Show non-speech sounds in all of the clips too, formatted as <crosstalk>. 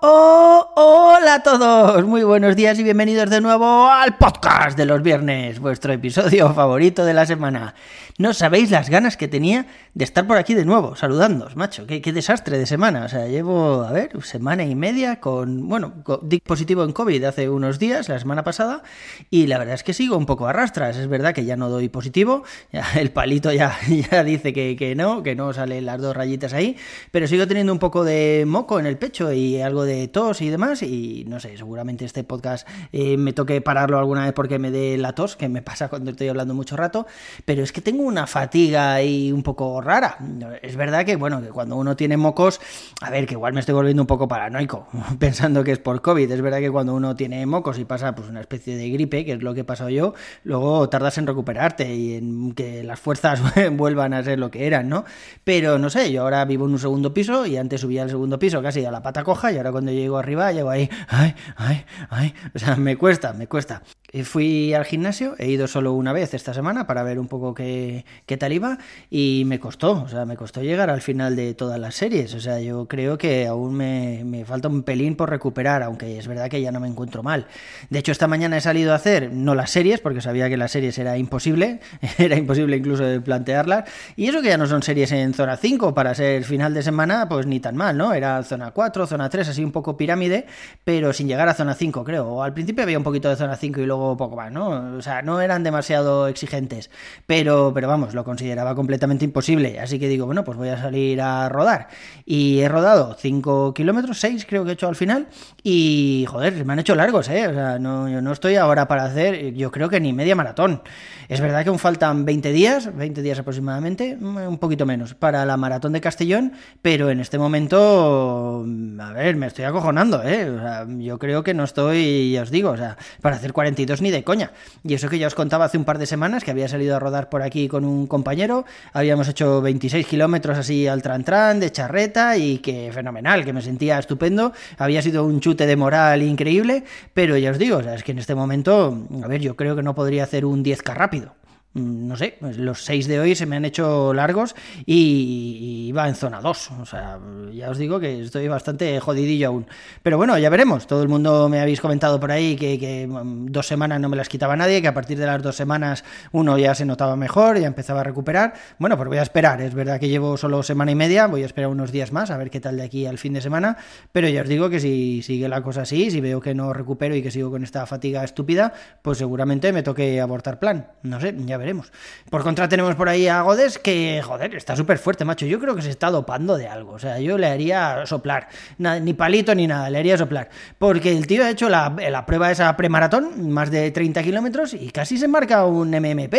oh, hola a todos, muy buenos días y bienvenidos de nuevo al podcast de los viernes, vuestro episodio <laughs> favorito de la semana. No sabéis las ganas que tenía de estar por aquí de nuevo, saludándoos, macho. Qué, desastre de semana. O sea, llevo, a ver, semana y media con, bueno, positivo en COVID hace unos días, la semana pasada, y la verdad es que sigo un poco a. Es verdad que ya no doy positivo, <laughs> ya el palito ya, <laughs> ya dice que, que no, que no salen las dos rayitas ahí, pero sigo teniendo un poco de moco en el pecho y algo de tos y demás, y no sé, seguramente este podcast eh, me toque pararlo alguna vez porque me dé la tos, que me pasa cuando estoy hablando mucho rato, pero es que tengo una fatiga ahí un poco rara. Es verdad que, bueno, que cuando uno tiene mocos, a ver, que igual me estoy volviendo un poco paranoico, <laughs> pensando que es por COVID. Es verdad que cuando uno tiene mocos y pasa pues una especie de gripe, que es lo que he pasado yo, luego tardas en recuperarte y en que las fuerzas <laughs> vuelvan a ser lo que eran, ¿no? Pero no sé, yo ahora vivo en un segundo piso y antes subía al segundo piso casi a la pata coja y ahora cuando llego arriba llego ahí, ay, ay, ay, o sea, me cuesta, me cuesta. Eh, fui al gimnasio, he ido solo una vez esta semana para ver un poco qué, qué, tal iba y me costó, o sea, me costó llegar al final de todas las series, o sea, yo creo que aún me, me, falta un pelín por recuperar, aunque es verdad que ya no me encuentro mal. De hecho, esta mañana he salido a hacer, no las series, porque sabía que las series era imposible, <laughs> era imposible incluso plantearlas, y eso que ya no son series en zona 5, para ser final de semana, pues ni tan mal, ¿no? Era zona 4, zona 3, así un poco pirámide, pero sin llegar a zona 5, creo, al principio había un poquito de zona 5 y luego poco más, ¿no? O sea, no eran demasiado exigentes, pero, pero vamos, lo consideraba completamente imposible. Así que digo, bueno, pues voy a salir a rodar. Y he rodado 5 kilómetros, 6 creo que he hecho al final, y joder, me han hecho largos, ¿eh? O sea, no, yo no estoy ahora para hacer, yo creo que ni media maratón. Es verdad que aún faltan 20 días, 20 días aproximadamente, un poquito menos, para la maratón de Castellón, pero en este momento, a ver, me estoy acojonando, ¿eh? O sea, yo creo que no estoy, ya os digo, o sea, para hacer 42 ni de coña. Y eso que ya os contaba hace un par de semanas, que había salido a rodar por aquí con un compañero, habíamos hecho 26 kilómetros así al tran tran, de charreta, y que fenomenal, que me sentía estupendo, había sido un chute de moral increíble, pero ya os digo, es que en este momento, a ver, yo creo que no podría hacer un 10K rápido. Mm, no sé, pues los seis de hoy se me han hecho largos y, iba en zona 2. O sea, ya os digo que estoy bastante jodidillo aún. Pero bueno, ya veremos. Todo el mundo me habéis comentado por ahí que, mm, dos semanas no me las quitaba nadie, que a partir de las dos semanas uno ya se notaba mejor, ya empezaba a recuperar. Bueno, pues voy a esperar. Es verdad que llevo solo semana y media, voy a esperar unos días más a ver qué tal de aquí al fin de semana. Pero ya os digo que si sigue la cosa así, si veo que no recupero y que sigo con esta fatiga estúpida, pues seguramente me toque abortar plan. No sé, ya veremos. Por contra, tenemos por ahí a Godes que, joder, está súper fuerte, macho. Yo creo que se está dopando de algo. O sea, yo le haría soplar. ni palito ni nada, le haría soplar. Porque el tío ha hecho la, la prueba esa premaratón, más de 30 kilómetros, y casi se marca un MMP,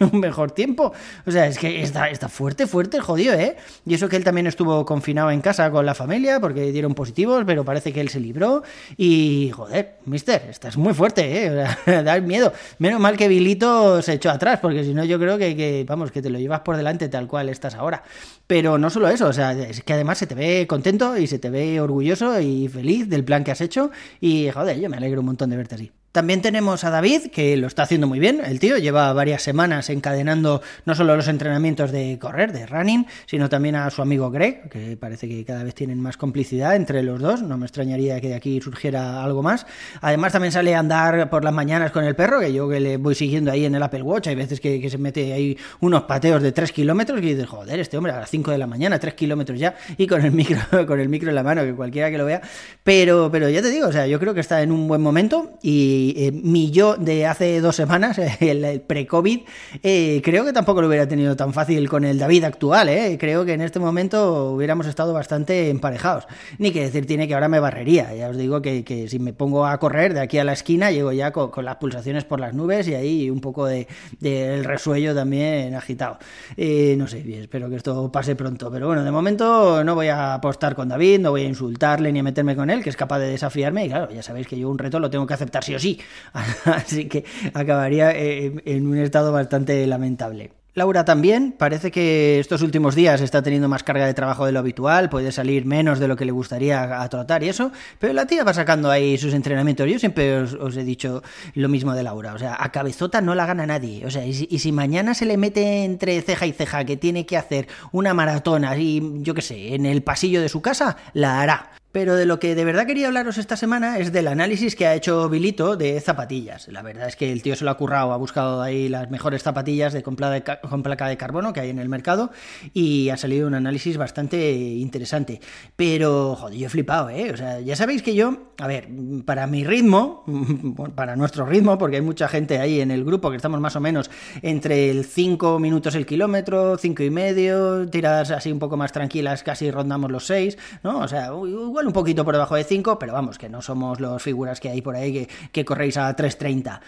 <laughs> un mejor tiempo. O sea, es que está, está fuerte, fuerte, jodido, ¿eh? Y eso que él también estuvo confinado en casa con la familia porque dieron positivos, pero parece que él se libró. Y, joder, mister, estás muy fuerte, ¿eh? <laughs> <laughs> da miedo. Menos mal que Vilito se echó atrás porque si no yo creo que, vamos, que te lo llevas por delante tal cual estás ahora. Pero no solo eso, o sea, es que además se te ve contento y se te ve orgulloso y feliz del plan que has hecho y joder, yo me alegro un montón de verte así. También tenemos a David, que lo está haciendo muy bien. El tío lleva varias semanas encadenando no solo los entrenamientos de correr, de running, sino también a su amigo Greg, que parece que cada vez tienen más complicidad entre los dos. No me extrañaría que de aquí surgiera algo más. Además, también sale a andar por las mañanas con el perro, que yo que le voy siguiendo ahí en el Apple Watch. Hay veces que, se mete ahí unos pateos de 3 kilómetros y dices, joder, este hombre a las 5 de la mañana, 3 kilómetros ya, y con el micro, <laughs> con el micro en la mano, que cualquiera que lo vea. Pero, pero ya te digo, o sea, yo creo que está en un buen momento y eh, mi yo de hace dos semanas, <laughs> el, pre-COVID, eh, creo que tampoco lo hubiera tenido tan fácil con el David actual. Eh. Creo que en este momento hubiéramos estado bastante emparejados. Ni que decir tiene que ahora me barrería. Ya os digo que, si me pongo a correr de aquí a la esquina, llego ya con, las pulsaciones por las nubes y ahí un poco del de, resuello también agitado. no sé, espero que esto pase pronto. Pero bueno, de momento no voy a apostar con David, no voy a insultarle ni a meterme con él, que es capaz de desafiarme. Y claro, ya sabéis que yo un reto lo tengo que aceptar sí o sí. <laughs> Así que acabaría eh, en un estado bastante lamentable. Laura también, parece que estos últimos días está teniendo más carga de trabajo de lo habitual, puede salir menos de lo que le gustaría a trotar y eso, pero la tía va sacando ahí sus entrenamientos. Yo siempre os, he dicho lo mismo de Laura, o sea, a cabezota no la gana nadie, o sea, y si, mañana se le mete entre ceja y ceja que tiene que hacer una maratona, así, yo qué sé, en el pasillo de su casa, la hará. Pero de lo que de verdad quería hablaros esta semana es del análisis que ha hecho Bilito de zapatillas. La verdad es que el tío se lo ha currado, ha buscado ahí las mejores zapatillas de con, placa de carbono que hay en el mercado y ha salido un análisis bastante interesante. Pero, joder, yo he flipado, ¿eh? O sea, ya sabéis que yo, a ver, para mi ritmo, <laughs> para nuestro ritmo, porque hay mucha gente ahí en el grupo que estamos más o menos entre el 5 minutos el kilómetro, 5 y medio, tiras así un poco más tranquilas, casi rondamos los 6, ¿no? O sea, igual un poquito por debajo de 5, pero vamos, que no somos los figuras que hay por ahí que, corréis a 3.30.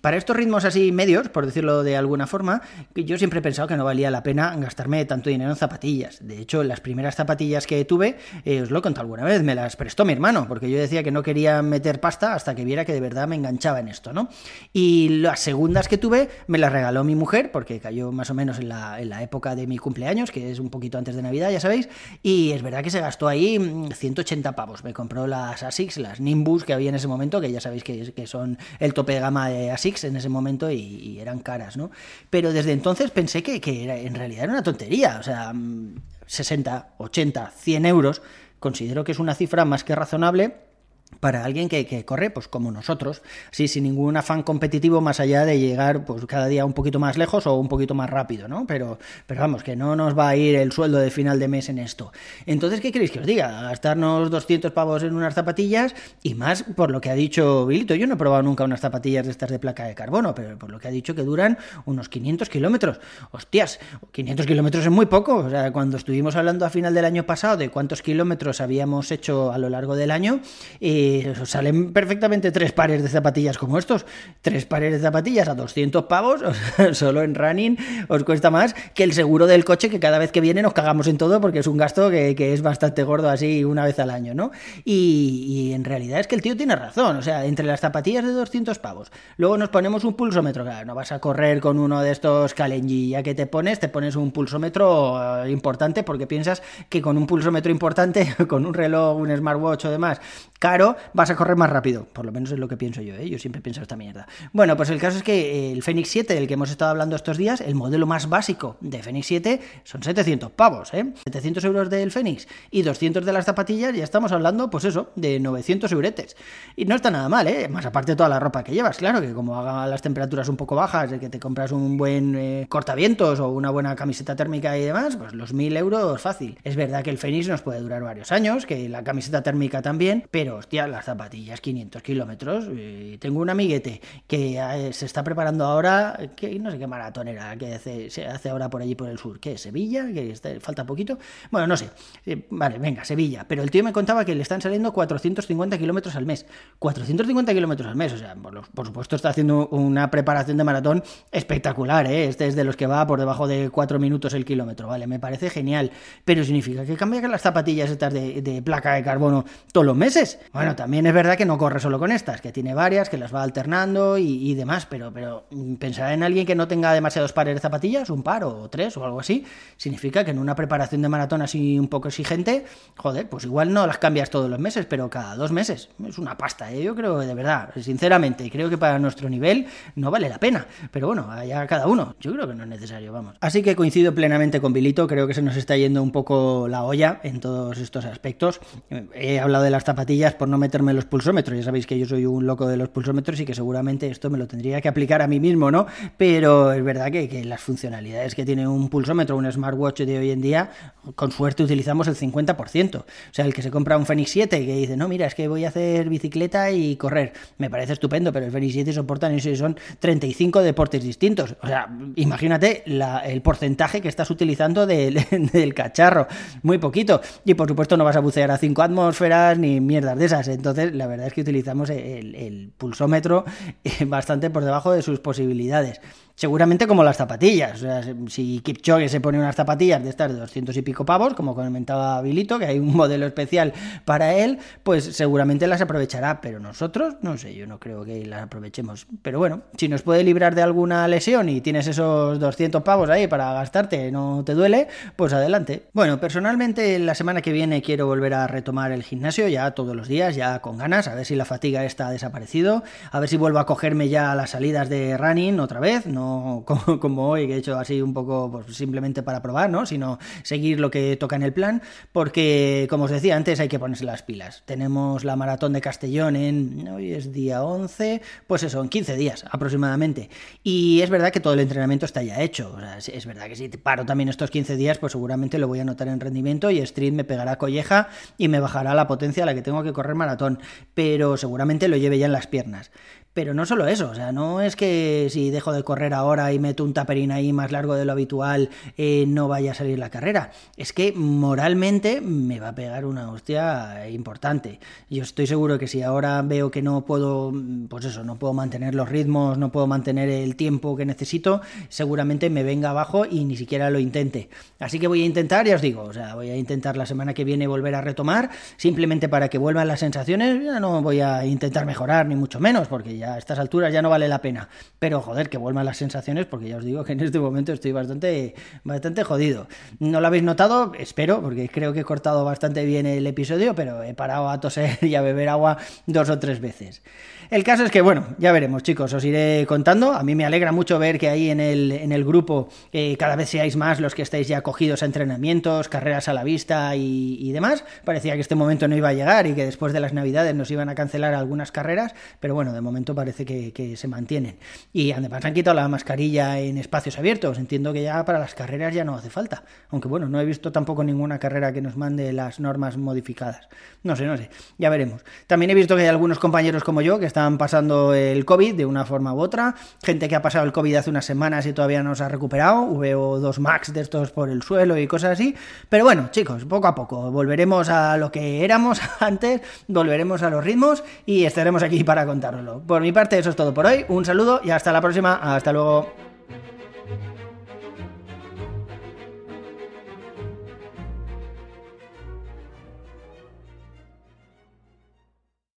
Para estos ritmos así medios, por decirlo de alguna forma, yo siempre he pensado que no valía la pena gastarme tanto dinero en zapatillas. De hecho, las primeras zapatillas que tuve, eh, os lo he contado alguna vez, me las prestó mi hermano, porque yo decía que no quería meter pasta hasta que viera que de verdad me enganchaba en esto, ¿no? Y las segundas que tuve me las regaló mi mujer, porque cayó más o menos en la, en la época de mi cumpleaños, que es un poquito antes de Navidad, ya sabéis, y es verdad que se gastó ahí 180 80 pavos. Me compró las ASICS, las Nimbus que había en ese momento, que ya sabéis que, que son el tope de gama de ASICS en ese momento y, eran caras, ¿no? Pero desde entonces pensé que, que en realidad era una tontería, o sea, 60, 80, 100 euros, considero que es una cifra más que razonable para alguien que, corre pues como nosotros, sí, sin ningún afán competitivo más allá de llegar pues cada día un poquito más lejos o un poquito más rápido, ¿no? Pero, pero vamos, que no nos va a ir el sueldo de final de mes en esto. Entonces, ¿qué queréis que os diga? Gastarnos 200 pavos en unas zapatillas y más por lo que ha dicho Bilito. Yo no he probado nunca unas zapatillas de estas de placa de carbono, pero por lo que ha dicho que duran unos 500 kilómetros. Hostias, 500 kilómetros es muy poco. O sea, cuando estuvimos hablando a final del año pasado de cuántos kilómetros habíamos hecho a lo largo del año, eh, salen perfectamente tres pares de zapatillas como estos. Tres pares de zapatillas a 200 pavos, <laughs> solo en running os cuesta más que el seguro del coche que cada vez que viene nos cagamos en todo porque es un gasto que, es bastante gordo así una vez al año, ¿no? Y, en realidad es que el tío tiene razón, o sea, entre las zapatillas de 200 pavos, luego nos ponemos un pulsómetro, claro, no vas a correr con uno de estos Kalenji, ya que te pones, te pones un pulsómetro eh, importante porque piensas que con un pulsómetro importante, <laughs> con un reloj, un smartwatch o demás, caro, vas a correr más rápido. Por lo menos es lo que pienso yo, ¿eh? Yo siempre pienso esta mierda. Bueno, pues el caso es que el Fenix 7, del que hemos estado hablando estos días, el modelo más básico de Fenix 7 son 700 pavos, ¿eh? 700 euros del Fenix y 200 de las zapatillas, ya estamos hablando, pues eso, de 900 euretes. Y no está nada mal, ¿eh? Más aparte toda la ropa que llevas, claro, que como hagan las temperaturas un poco bajas, de que te compras un buen eh, cortavientos o una buena camiseta térmica y demás, pues los 1000 euros fácil. Es verdad que el Fenix nos puede durar varios años, que la camiseta térmica también, pero hostia, las zapatillas 500 kilómetros. tengo un amiguete que eh, se está preparando ahora, que no sé qué maratonera que hace, se hace ahora por allí por el sur. ¿Qué? ¿Sevilla? Que falta poquito. Bueno, no sé. Eh, vale, venga, Sevilla. Pero el tío me contaba que le están saliendo 450 kilómetros al mes. 450 kilómetros al mes. O sea, por, supuesto está haciendo una preparación de maratón espectacular, ¿eh? Este es de los que va por debajo de 4 minutos el kilómetro, ¿vale? Me parece genial. Pero significa que cambia las zapatillas estas de, de placa de carbono todos los meses. Bueno, también es verdad que no corre solo con estas, que tiene varias, que las va alternando y, demás, pero, pero pensar en alguien que no tenga demasiados pares de zapatillas, un par o tres o algo así, significa que en una preparación de maratón así un poco exigente, joder, pues igual no las cambias todos los meses, pero cada dos meses. Es una pasta, ¿eh? yo creo, de verdad, sinceramente, creo que para nuestro nivel no vale la pena, pero bueno, allá cada uno, yo creo que no es necesario, vamos. Así que coincido plenamente con Bilito, creo que se nos está yendo un poco la olla en todos estos aspectos. He hablado de las zapatillas por no meterme los pulsómetros, ya sabéis que yo soy un loco de los pulsómetros y que seguramente esto me lo tendría que aplicar a mí mismo, ¿no? Pero es verdad que, las funcionalidades que tiene un pulsómetro, un smartwatch de hoy en día, con suerte utilizamos el 50%. O sea, el que se compra un Fenix 7 que dice, no, mira, es que voy a hacer bicicleta y correr, me parece estupendo, pero el Fenix 7 soporta, no son 35 deportes distintos. O sea, imagínate el porcentaje que estás utilizando del cacharro, muy poquito. Y por supuesto no vas a bucear a 5 atmósferas ni mierdas de esas Entonces, la verdad es que utilizamos el, el pulsómetro eh, bastante por debajo de sus posibilidades seguramente como las zapatillas. O sea, si Kipchoge se pone unas zapatillas de estas de 200 y pico pavos, como comentaba Bilito, que hay un modelo especial para él, pues seguramente las aprovechará. Pero nosotros, no sé, yo no creo que las aprovechemos. Pero bueno, si nos puede librar de alguna lesión y tienes esos 200 pavos ahí para gastarte, no te duele, pues adelante. Bueno, personalmente la semana que viene quiero volver a retomar el gimnasio ya todos los días, ya con ganas, a ver si la fatiga está desaparecido, a ver si vuelvo a cogerme ya las salidas de running otra vez, no <laughs> como, hoy, que he hecho así un poco pues, simplemente para probar, ¿no? Sino seguir lo que toca en el plan, porque, como os decía antes, hay que ponerse las pilas. Tenemos la maratón de Castellón en, hoy es día 11, pues eso, en 15 días aproximadamente. Y es verdad que todo el entrenamiento está ya hecho. es, verdad que si paro también estos 15 días, pues seguramente lo voy a notar en rendimiento y Street me pegará colleja y me bajará la potencia a la que tengo que correr maratón, pero seguramente lo lleve ya en las piernas. Pero no solo eso, o sea, no es que si dejo de correr ahora y meto un taperín ahí más largo de lo habitual, eh, no vaya a salir la carrera. Es que moralmente me va a pegar una hostia importante. Yo estoy seguro que si ahora veo que no puedo, pues eso, no puedo mantener los ritmos, no puedo mantener el tiempo que necesito, seguramente me venga abajo y ni siquiera lo intente. Así que voy a intentar, ya os digo, o sea, voy a intentar la semana que viene volver a retomar, simplemente para que vuelvan las sensaciones, ya no voy a intentar mejorar, ni mucho menos, porque ya a estas alturas ya no vale la pena. Pero joder, que vuelvan las sensaciones, porque ya os digo que en este momento estoy bastante, bastante jodido. No lo habéis notado, espero, porque creo que he cortado bastante bien el episodio, pero he parado a toser <laughs> y a beber agua dos o tres veces. El caso es que, bueno, ya veremos, chicos, os iré contando. A mí me alegra mucho ver que ahí en el, en el grupo eh, cada vez seáis más los que estáis ya cogidos a entrenamientos, carreras a la vista y, demás. Parecía que este momento no iba a llegar y que después de las navidades nos iban a cancelar algunas carreras, pero bueno, de momento parece que, se mantienen. Y además han quitado la mascarilla en espacios abiertos. Entiendo que ya para las carreras ya no hace falta. Aunque bueno, no he visto tampoco ninguna carrera que nos mande las normas modificadas. No sé, no sé, ya veremos. También he visto que hay algunos compañeros como yo que están pasando el COVID de una forma u otra, gente que ha pasado el COVID hace unas semanas y todavía no se ha recuperado, veo dos max de estos por el suelo y cosas así, pero bueno, chicos, poco a poco volveremos a lo que éramos <laughs> antes, volveremos a los ritmos y estaremos aquí para contároslo. Por mi parte eso es todo por hoy. Un saludo y hasta la próxima. Hasta luego.